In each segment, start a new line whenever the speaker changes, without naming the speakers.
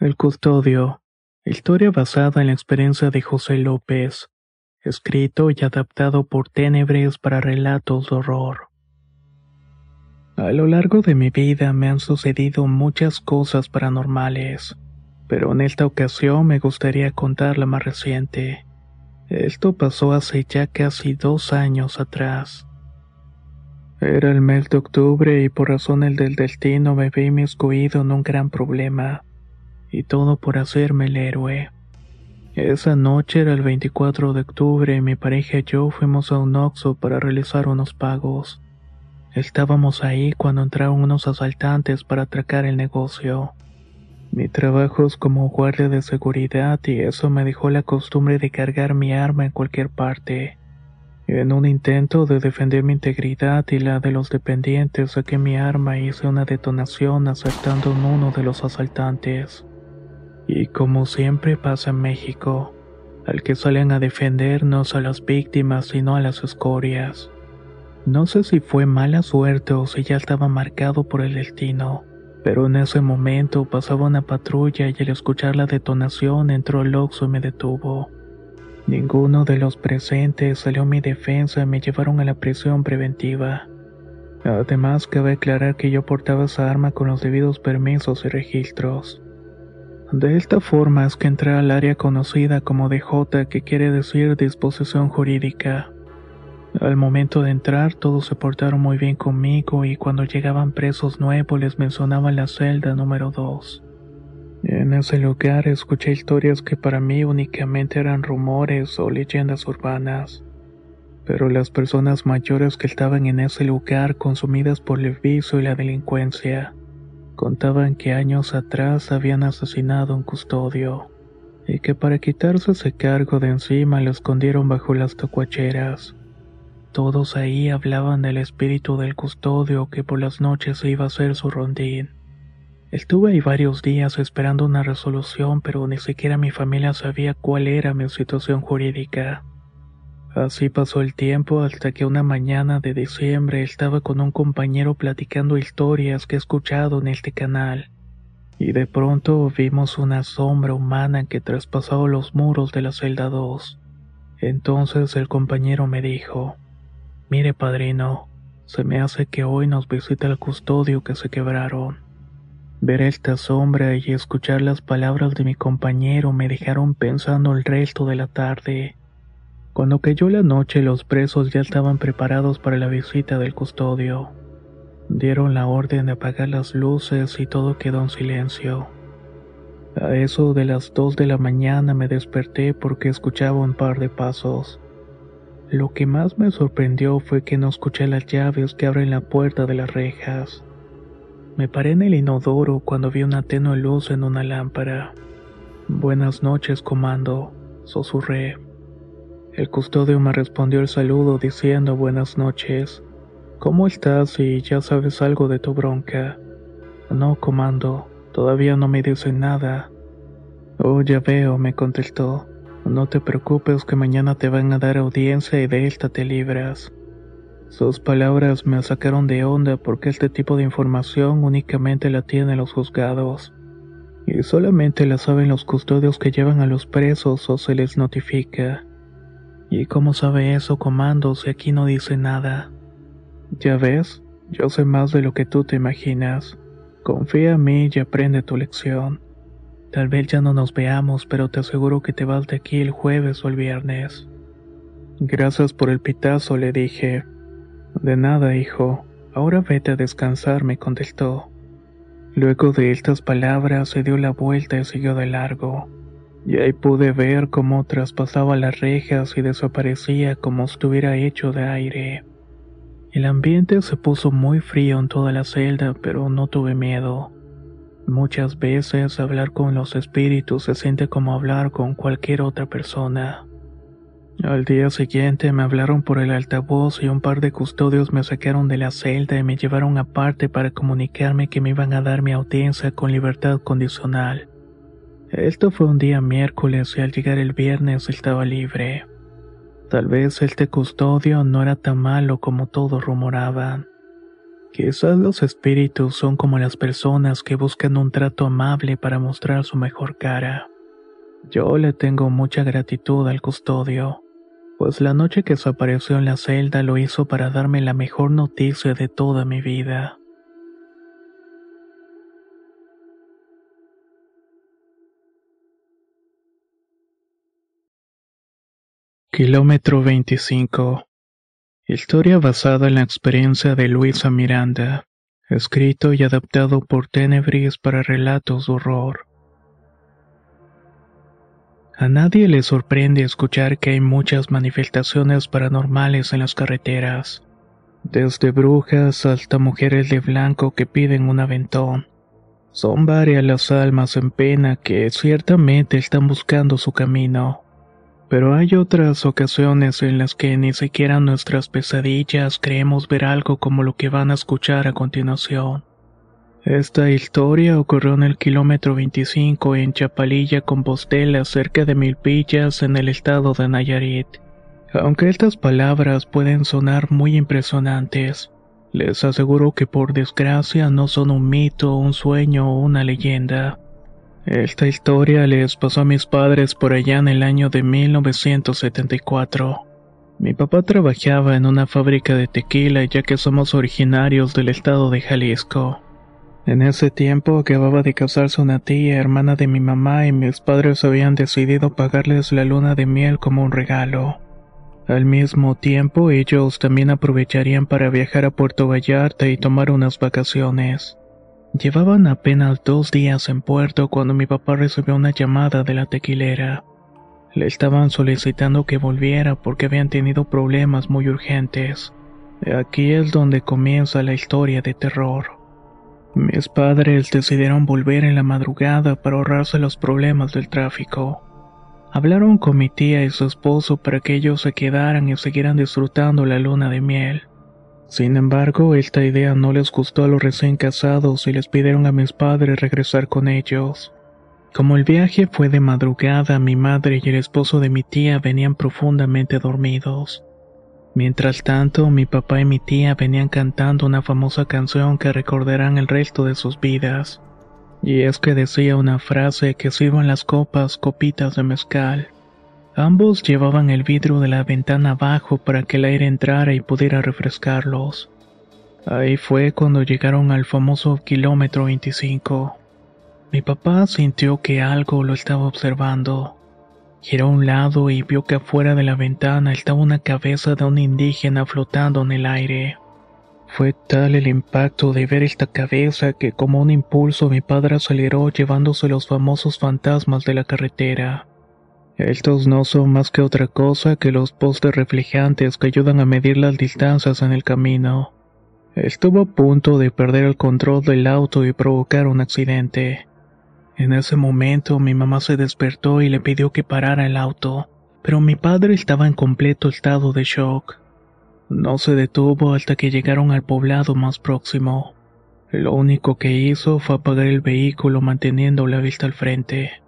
El custodio. Historia basada en la experiencia de José López. Escrito y adaptado por Ténebres para relatos de horror. A lo largo de mi vida me han sucedido muchas cosas paranormales, pero en esta ocasión me gustaría contar la más reciente. Esto pasó hace ya casi dos años atrás. Era el mes de octubre y por razones del destino me vi inmiscuido en un gran problema y todo por hacerme el héroe. Esa noche era el 24 de octubre y mi pareja y yo fuimos a un Oxxo para realizar unos pagos. Estábamos ahí cuando entraron unos asaltantes para atracar el negocio. Mi trabajo es como guardia de seguridad y eso me dejó la costumbre de cargar mi arma en cualquier parte. En un intento de defender mi integridad y la de los dependientes saqué mi arma y hice una detonación asaltando a uno de los asaltantes. Y como siempre pasa en México, al que salen a defender no a las víctimas sino a las escorias. No sé si fue mala suerte o si ya estaba marcado por el destino, pero en ese momento pasaba una patrulla y al escuchar la detonación entró el y me detuvo. Ninguno de los presentes salió a mi defensa y me llevaron a la prisión preventiva. Además, cabe aclarar que yo portaba esa arma con los debidos permisos y registros. De esta forma es que entré al área conocida como DJ, que quiere decir disposición jurídica. Al momento de entrar todos se portaron muy bien conmigo y cuando llegaban presos nuevos les mencionaban la celda número 2. En ese lugar escuché historias que para mí únicamente eran rumores o leyendas urbanas. Pero las personas mayores que estaban en ese lugar consumidas por el vicio y la delincuencia, Contaban que años atrás habían asesinado a un custodio y que para quitarse ese cargo de encima lo escondieron bajo las tocuacheras. Todos ahí hablaban del espíritu del custodio que por las noches iba a hacer su rondín. Estuve ahí varios días esperando una resolución, pero ni siquiera mi familia sabía cuál era mi situación jurídica. Así pasó el tiempo hasta que una mañana de diciembre estaba con un compañero platicando historias que he escuchado en este canal. Y de pronto vimos una sombra humana que traspasaba los muros de la celda 2. Entonces el compañero me dijo, Mire padrino, se me hace que hoy nos visita el custodio que se quebraron. Ver esta sombra y escuchar las palabras de mi compañero me dejaron pensando el resto de la tarde. Cuando cayó la noche los presos ya estaban preparados para la visita del custodio. Dieron la orden de apagar las luces y todo quedó en silencio. A eso de las dos de la mañana me desperté porque escuchaba un par de pasos. Lo que más me sorprendió fue que no escuché las llaves que abren la puerta de las rejas. Me paré en el inodoro cuando vi una tenue luz en una lámpara. Buenas noches, comando, susurré. El custodio me respondió el saludo diciendo buenas noches. ¿Cómo estás y ya sabes algo de tu bronca? No, comando, todavía no me dicen nada. Oh, ya veo, me contestó. No te preocupes que mañana te van a dar audiencia y de esta te libras. Sus palabras me sacaron de onda porque este tipo de información únicamente la tienen los juzgados. Y solamente la saben los custodios que llevan a los presos o se les notifica. ¿Y cómo sabe eso, comando, si aquí no dice nada? Ya ves, yo sé más de lo que tú te imaginas. Confía en mí y aprende tu lección. Tal vez ya no nos veamos, pero te aseguro que te vas de aquí el jueves o el viernes. Gracias por el pitazo, le dije. De nada, hijo. Ahora vete a descansar, me contestó. Luego de estas palabras se dio la vuelta y siguió de largo. Y ahí pude ver cómo traspasaba las rejas y desaparecía como si estuviera hecho de aire. El ambiente se puso muy frío en toda la celda, pero no tuve miedo. Muchas veces hablar con los espíritus se siente como hablar con cualquier otra persona. Al día siguiente me hablaron por el altavoz y un par de custodios me sacaron de la celda y me llevaron aparte para comunicarme que me iban a dar mi audiencia con libertad condicional. Esto fue un día miércoles y al llegar el viernes estaba libre. Tal vez este custodio no era tan malo como todos rumoraban. Quizás los espíritus son como las personas que buscan un trato amable para mostrar su mejor cara. Yo le tengo mucha gratitud al custodio, pues la noche que desapareció en la celda lo hizo para darme la mejor noticia de toda mi vida. Kilómetro 25 Historia basada en la experiencia de Luisa Miranda, escrito y adaptado por Tenebris para relatos de horror. A nadie le sorprende escuchar que hay muchas manifestaciones paranormales en las carreteras, desde brujas hasta mujeres de blanco que piden un aventón. Son varias las almas en pena que ciertamente están buscando su camino. Pero hay otras ocasiones en las que ni siquiera nuestras pesadillas creemos ver algo como lo que van a escuchar a continuación. Esta historia ocurrió en el kilómetro 25 en Chapalilla, Compostela, cerca de Milpillas, en el estado de Nayarit. Aunque estas palabras pueden sonar muy impresionantes, les aseguro que por desgracia no son un mito, un sueño o una leyenda. Esta historia les pasó a mis padres por allá en el año de 1974. Mi papá trabajaba en una fábrica de tequila ya que somos originarios del estado de Jalisco. En ese tiempo acababa de casarse una tía, hermana de mi mamá, y mis padres habían decidido pagarles la luna de miel como un regalo. Al mismo tiempo, ellos también aprovecharían para viajar a Puerto Vallarta y tomar unas vacaciones. Llevaban apenas dos días en puerto cuando mi papá recibió una llamada de la tequilera. Le estaban solicitando que volviera porque habían tenido problemas muy urgentes. Aquí es donde comienza la historia de terror. Mis padres decidieron volver en la madrugada para ahorrarse los problemas del tráfico. Hablaron con mi tía y su esposo para que ellos se quedaran y siguieran disfrutando la luna de miel. Sin embargo, esta idea no les gustó a los recién casados y les pidieron a mis padres regresar con ellos. Como el viaje fue de madrugada, mi madre y el esposo de mi tía venían profundamente dormidos. Mientras tanto, mi papá y mi tía venían cantando una famosa canción que recordarán el resto de sus vidas. Y es que decía una frase que sirvan las copas, copitas de mezcal. Ambos llevaban el vidrio de la ventana abajo para que el aire entrara y pudiera refrescarlos. Ahí fue cuando llegaron al famoso kilómetro 25. Mi papá sintió que algo lo estaba observando. Giró a un lado y vio que afuera de la ventana estaba una cabeza de un indígena flotando en el aire. Fue tal el impacto de ver esta cabeza que como un impulso mi padre aceleró llevándose los famosos fantasmas de la carretera. Estos no son más que otra cosa que los postes reflejantes que ayudan a medir las distancias en el camino. Estuvo a punto de perder el control del auto y provocar un accidente. En ese momento mi mamá se despertó y le pidió que parara el auto, pero mi padre estaba en completo estado de shock. No se detuvo hasta que llegaron al poblado más próximo. Lo único que hizo fue apagar el vehículo manteniendo la vista al frente.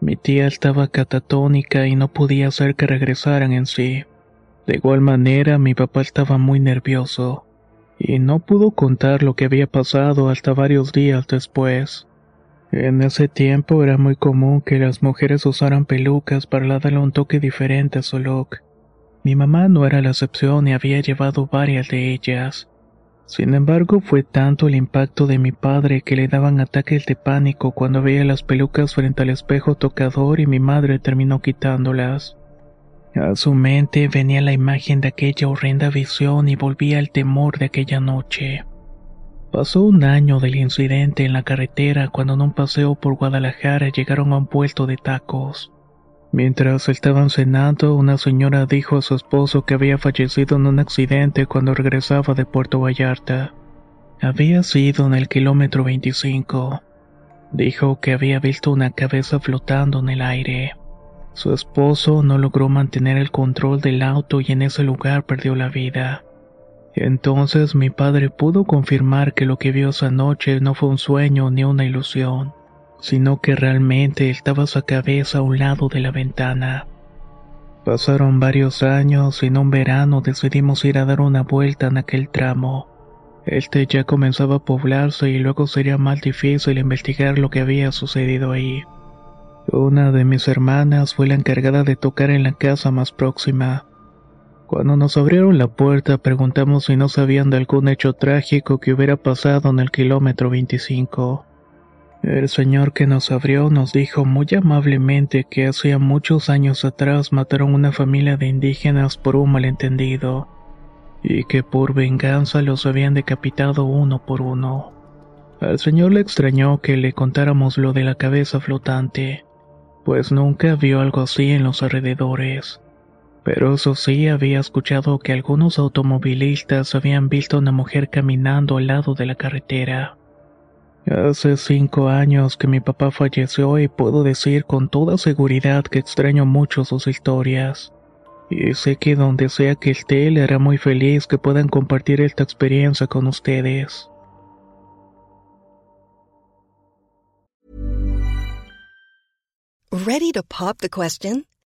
Mi tía estaba catatónica y no podía hacer que regresaran en sí. De igual manera, mi papá estaba muy nervioso, y no pudo contar lo que había pasado hasta varios días después. En ese tiempo era muy común que las mujeres usaran pelucas para darle un toque diferente a su look. Mi mamá no era la excepción y había llevado varias de ellas. Sin embargo, fue tanto el impacto de mi padre que le daban ataques de pánico cuando veía las pelucas frente al espejo tocador y mi madre terminó quitándolas. A su mente venía la imagen de aquella horrenda visión y volvía el temor de aquella noche. Pasó un año del incidente en la carretera cuando en un paseo por Guadalajara llegaron a un puerto de tacos. Mientras estaban cenando, una señora dijo a su esposo que había fallecido en un accidente cuando regresaba de Puerto Vallarta. Había sido en el kilómetro 25. Dijo que había visto una cabeza flotando en el aire. Su esposo no logró mantener el control del auto y en ese lugar perdió la vida. Entonces mi padre pudo confirmar que lo que vio esa noche no fue un sueño ni una ilusión, sino que realmente estaba su cabeza a un lado de la ventana. Pasaron varios años y en un verano decidimos ir a dar una vuelta en aquel tramo. Este ya comenzaba a poblarse y luego sería más difícil investigar lo que había sucedido ahí. Una de mis hermanas fue la encargada de tocar en la casa más próxima. Cuando nos abrieron la puerta preguntamos si no sabían de algún hecho trágico que hubiera pasado en el kilómetro 25. El señor que nos abrió nos dijo muy amablemente que hacía muchos años atrás mataron una familia de indígenas por un malentendido, y que por venganza los habían decapitado uno por uno. Al señor le extrañó que le contáramos lo de la cabeza flotante, pues nunca vio algo así en los alrededores. Pero eso sí había escuchado que algunos automovilistas habían visto a una mujer caminando al lado de la carretera. Hace cinco años que mi papá falleció y puedo decir con toda seguridad que extraño mucho sus historias. Y sé que donde sea que esté le hará muy feliz que puedan compartir esta experiencia con ustedes.
Ready to pop the question?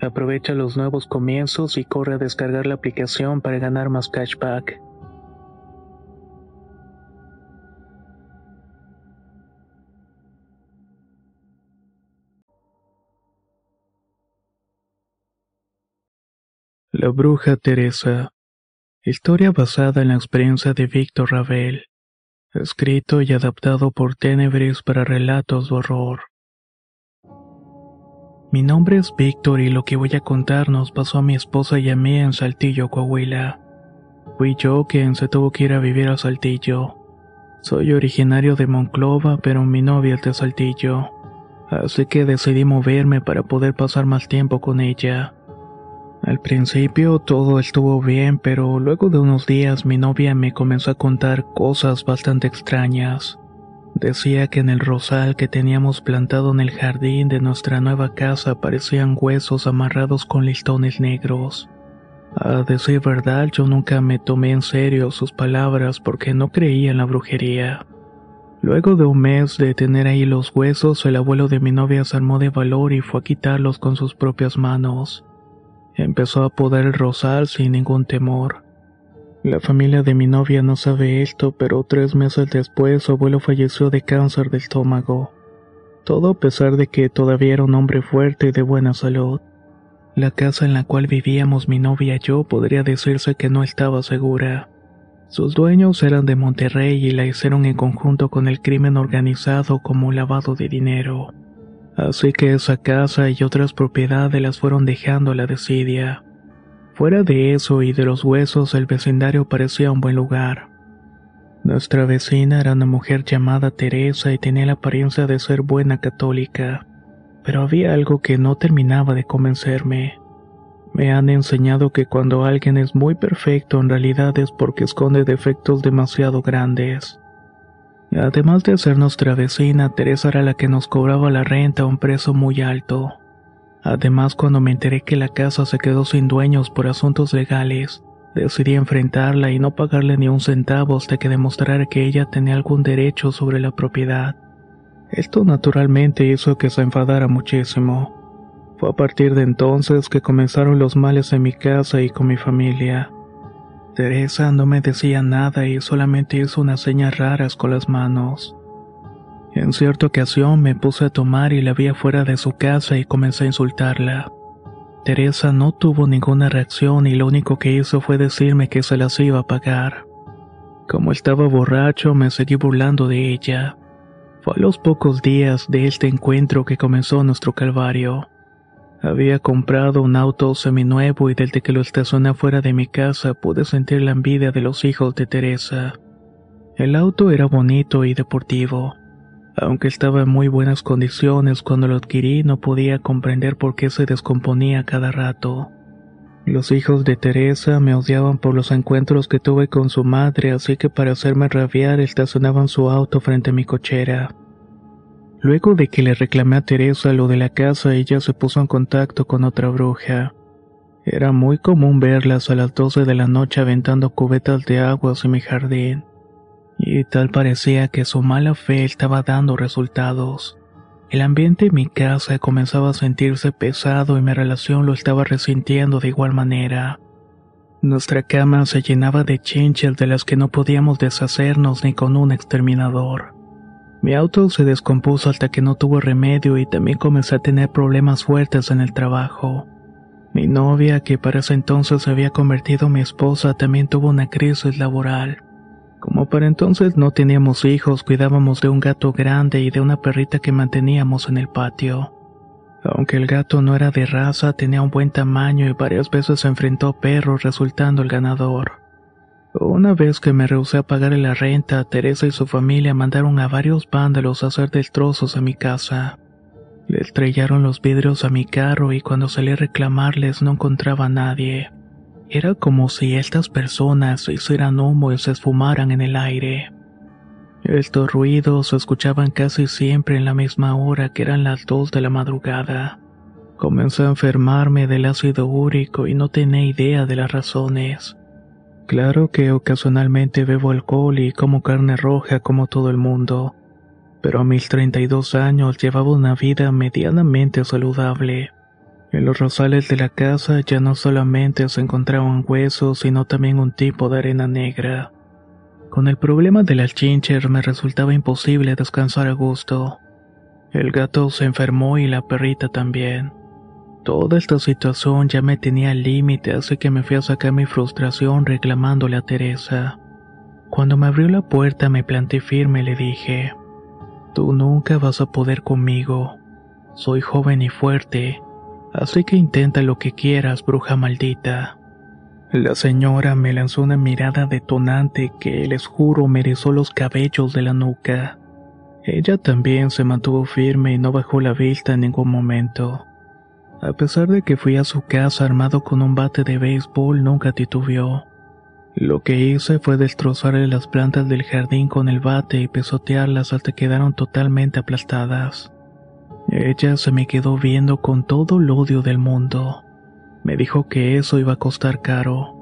Aprovecha los nuevos comienzos y corre a descargar la aplicación para ganar más cashback. La bruja Teresa. Historia basada en la experiencia de Víctor Ravel. Escrito y adaptado por Tenebris para relatos de horror. Mi nombre es Víctor y lo que voy a contar nos pasó a mi esposa y a mí en Saltillo, Coahuila. Fui yo quien se tuvo que ir a vivir a Saltillo. Soy originario de Monclova, pero mi novia es de Saltillo. así que decidí moverme para poder pasar más tiempo con ella. Al principio todo estuvo bien, pero luego de unos días mi novia me comenzó a contar cosas bastante extrañas. Decía que en el rosal que teníamos plantado en el jardín de nuestra nueva casa aparecían huesos amarrados con listones negros. A decir verdad, yo nunca me tomé en serio sus palabras porque no creía en la brujería. Luego de un mes de tener ahí los huesos, el abuelo de mi novia se armó de valor y fue a quitarlos con sus propias manos. Empezó a podar el rosal sin ningún temor. La familia de mi novia no sabe esto, pero tres meses después su abuelo falleció de cáncer de estómago. Todo a pesar de que todavía era un hombre fuerte y de buena salud. La casa en la cual vivíamos mi novia y yo podría decirse que no estaba segura. Sus dueños eran de Monterrey y la hicieron en conjunto con el crimen organizado como lavado de dinero. Así que esa casa y otras propiedades las fueron dejando a la desidia. Fuera de eso y de los huesos, el vecindario parecía un buen lugar. Nuestra vecina era una mujer llamada Teresa y tenía la apariencia de ser buena católica, pero había algo que no terminaba de convencerme. Me han enseñado que cuando alguien es muy perfecto en realidad es porque esconde defectos demasiado grandes. Además de ser nuestra vecina, Teresa era la que nos cobraba la renta a un precio muy alto. Además, cuando me enteré que la casa se quedó sin dueños por asuntos legales, decidí enfrentarla y no pagarle ni un centavo hasta que demostrara que ella tenía algún derecho sobre la propiedad. Esto naturalmente hizo que se enfadara muchísimo. Fue a partir de entonces que comenzaron los males en mi casa y con mi familia. Teresa no me decía nada y solamente hizo unas señas raras con las manos. En cierta ocasión me puse a tomar y la vi afuera de su casa y comencé a insultarla. Teresa no tuvo ninguna reacción y lo único que hizo fue decirme que se las iba a pagar. Como estaba borracho, me seguí burlando de ella. Fue a los pocos días de este encuentro que comenzó nuestro calvario. Había comprado un auto seminuevo y desde que lo estacioné fuera de mi casa pude sentir la envidia de los hijos de Teresa. El auto era bonito y deportivo. Aunque estaba en muy buenas condiciones cuando lo adquirí, no podía comprender por qué se descomponía cada rato. Los hijos de Teresa me odiaban por los encuentros que tuve con su madre, así que para hacerme rabiar estacionaban su auto frente a mi cochera. Luego de que le reclamé a Teresa lo de la casa, ella se puso en contacto con otra bruja. Era muy común verlas a las 12 de la noche aventando cubetas de agua hacia mi jardín. Y tal parecía que su mala fe estaba dando resultados. El ambiente en mi casa comenzaba a sentirse pesado y mi relación lo estaba resintiendo de igual manera. Nuestra cama se llenaba de chinches de las que no podíamos deshacernos ni con un exterminador. Mi auto se descompuso hasta que no tuvo remedio y también comencé a tener problemas fuertes en el trabajo. Mi novia, que para ese entonces se había convertido en mi esposa, también tuvo una crisis laboral. Como para entonces no teníamos hijos, cuidábamos de un gato grande y de una perrita que manteníamos en el patio. Aunque el gato no era de raza, tenía un buen tamaño y varias veces se enfrentó a perros resultando el ganador. Una vez que me rehusé a pagar la renta, Teresa y su familia mandaron a varios vándalos a hacer destrozos a mi casa. Le estrellaron los vidrios a mi carro y cuando salí a reclamarles no encontraba a nadie. Era como si estas personas hicieran humo y se esfumaran en el aire. Estos ruidos se escuchaban casi siempre en la misma hora que eran las dos de la madrugada. Comencé a enfermarme del ácido úrico y no tenía idea de las razones. Claro que ocasionalmente bebo alcohol y como carne roja como todo el mundo, pero a mis 32 años llevaba una vida medianamente saludable. En los rosales de la casa ya no solamente se encontraban huesos, sino también un tipo de arena negra. Con el problema del alchincher me resultaba imposible descansar a gusto. El gato se enfermó y la perrita también. Toda esta situación ya me tenía al límite, así que me fui a sacar mi frustración reclamándole a Teresa. Cuando me abrió la puerta me planté firme y le dije, Tú nunca vas a poder conmigo. Soy joven y fuerte, así que intenta lo que quieras, bruja maldita. La señora me lanzó una mirada detonante que, les juro, me los cabellos de la nuca. Ella también se mantuvo firme y no bajó la vista en ningún momento. A pesar de que fui a su casa armado con un bate de béisbol, nunca titubeó. Lo que hice fue destrozarle las plantas del jardín con el bate y pisotearlas hasta que quedaron totalmente aplastadas. Ella se me quedó viendo con todo el odio del mundo. Me dijo que eso iba a costar caro.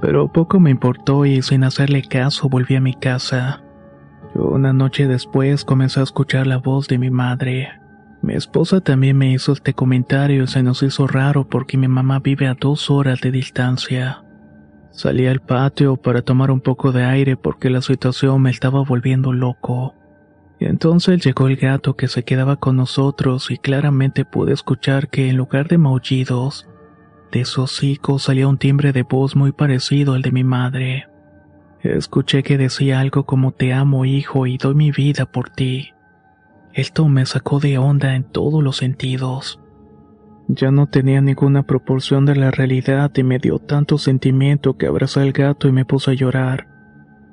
Pero poco me importó y sin hacerle caso volví a mi casa. Una noche después comencé a escuchar la voz de mi madre. Mi esposa también me hizo este comentario y se nos hizo raro porque mi mamá vive a dos horas de distancia. Salí al patio para tomar un poco de aire porque la situación me estaba volviendo loco. Entonces llegó el gato que se quedaba con nosotros y claramente pude escuchar que en lugar de maullidos, de su hocico salía un timbre de voz muy parecido al de mi madre. Escuché que decía algo como te amo hijo y doy mi vida por ti. Esto me sacó de onda en todos los sentidos. Ya no tenía ninguna proporción de la realidad y me dio tanto sentimiento que abrazé al gato y me puse a llorar.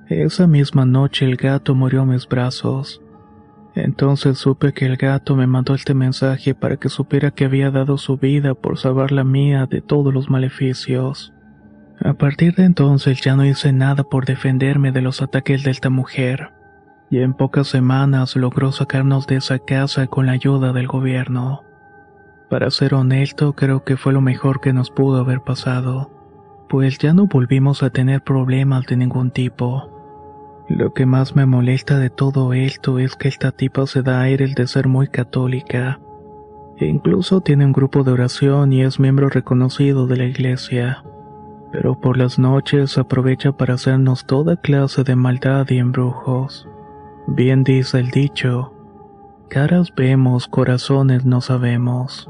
Esa misma noche el gato murió a mis brazos. Entonces supe que el gato me mandó este mensaje para que supiera que había dado su vida por salvar la mía de todos los maleficios. A partir de entonces ya no hice nada por defenderme de los ataques de esta mujer, y en pocas semanas logró sacarnos de esa casa con la ayuda del gobierno. Para ser honesto, creo que fue lo mejor que nos pudo haber pasado, pues ya no volvimos a tener problemas de ningún tipo. Lo que más me molesta de todo esto es que esta tipa se da aire el de ser muy católica. E incluso tiene un grupo de oración y es miembro reconocido de la iglesia. Pero por las noches aprovecha para hacernos toda clase de maldad y embrujos. Bien dice el dicho, caras vemos, corazones no sabemos.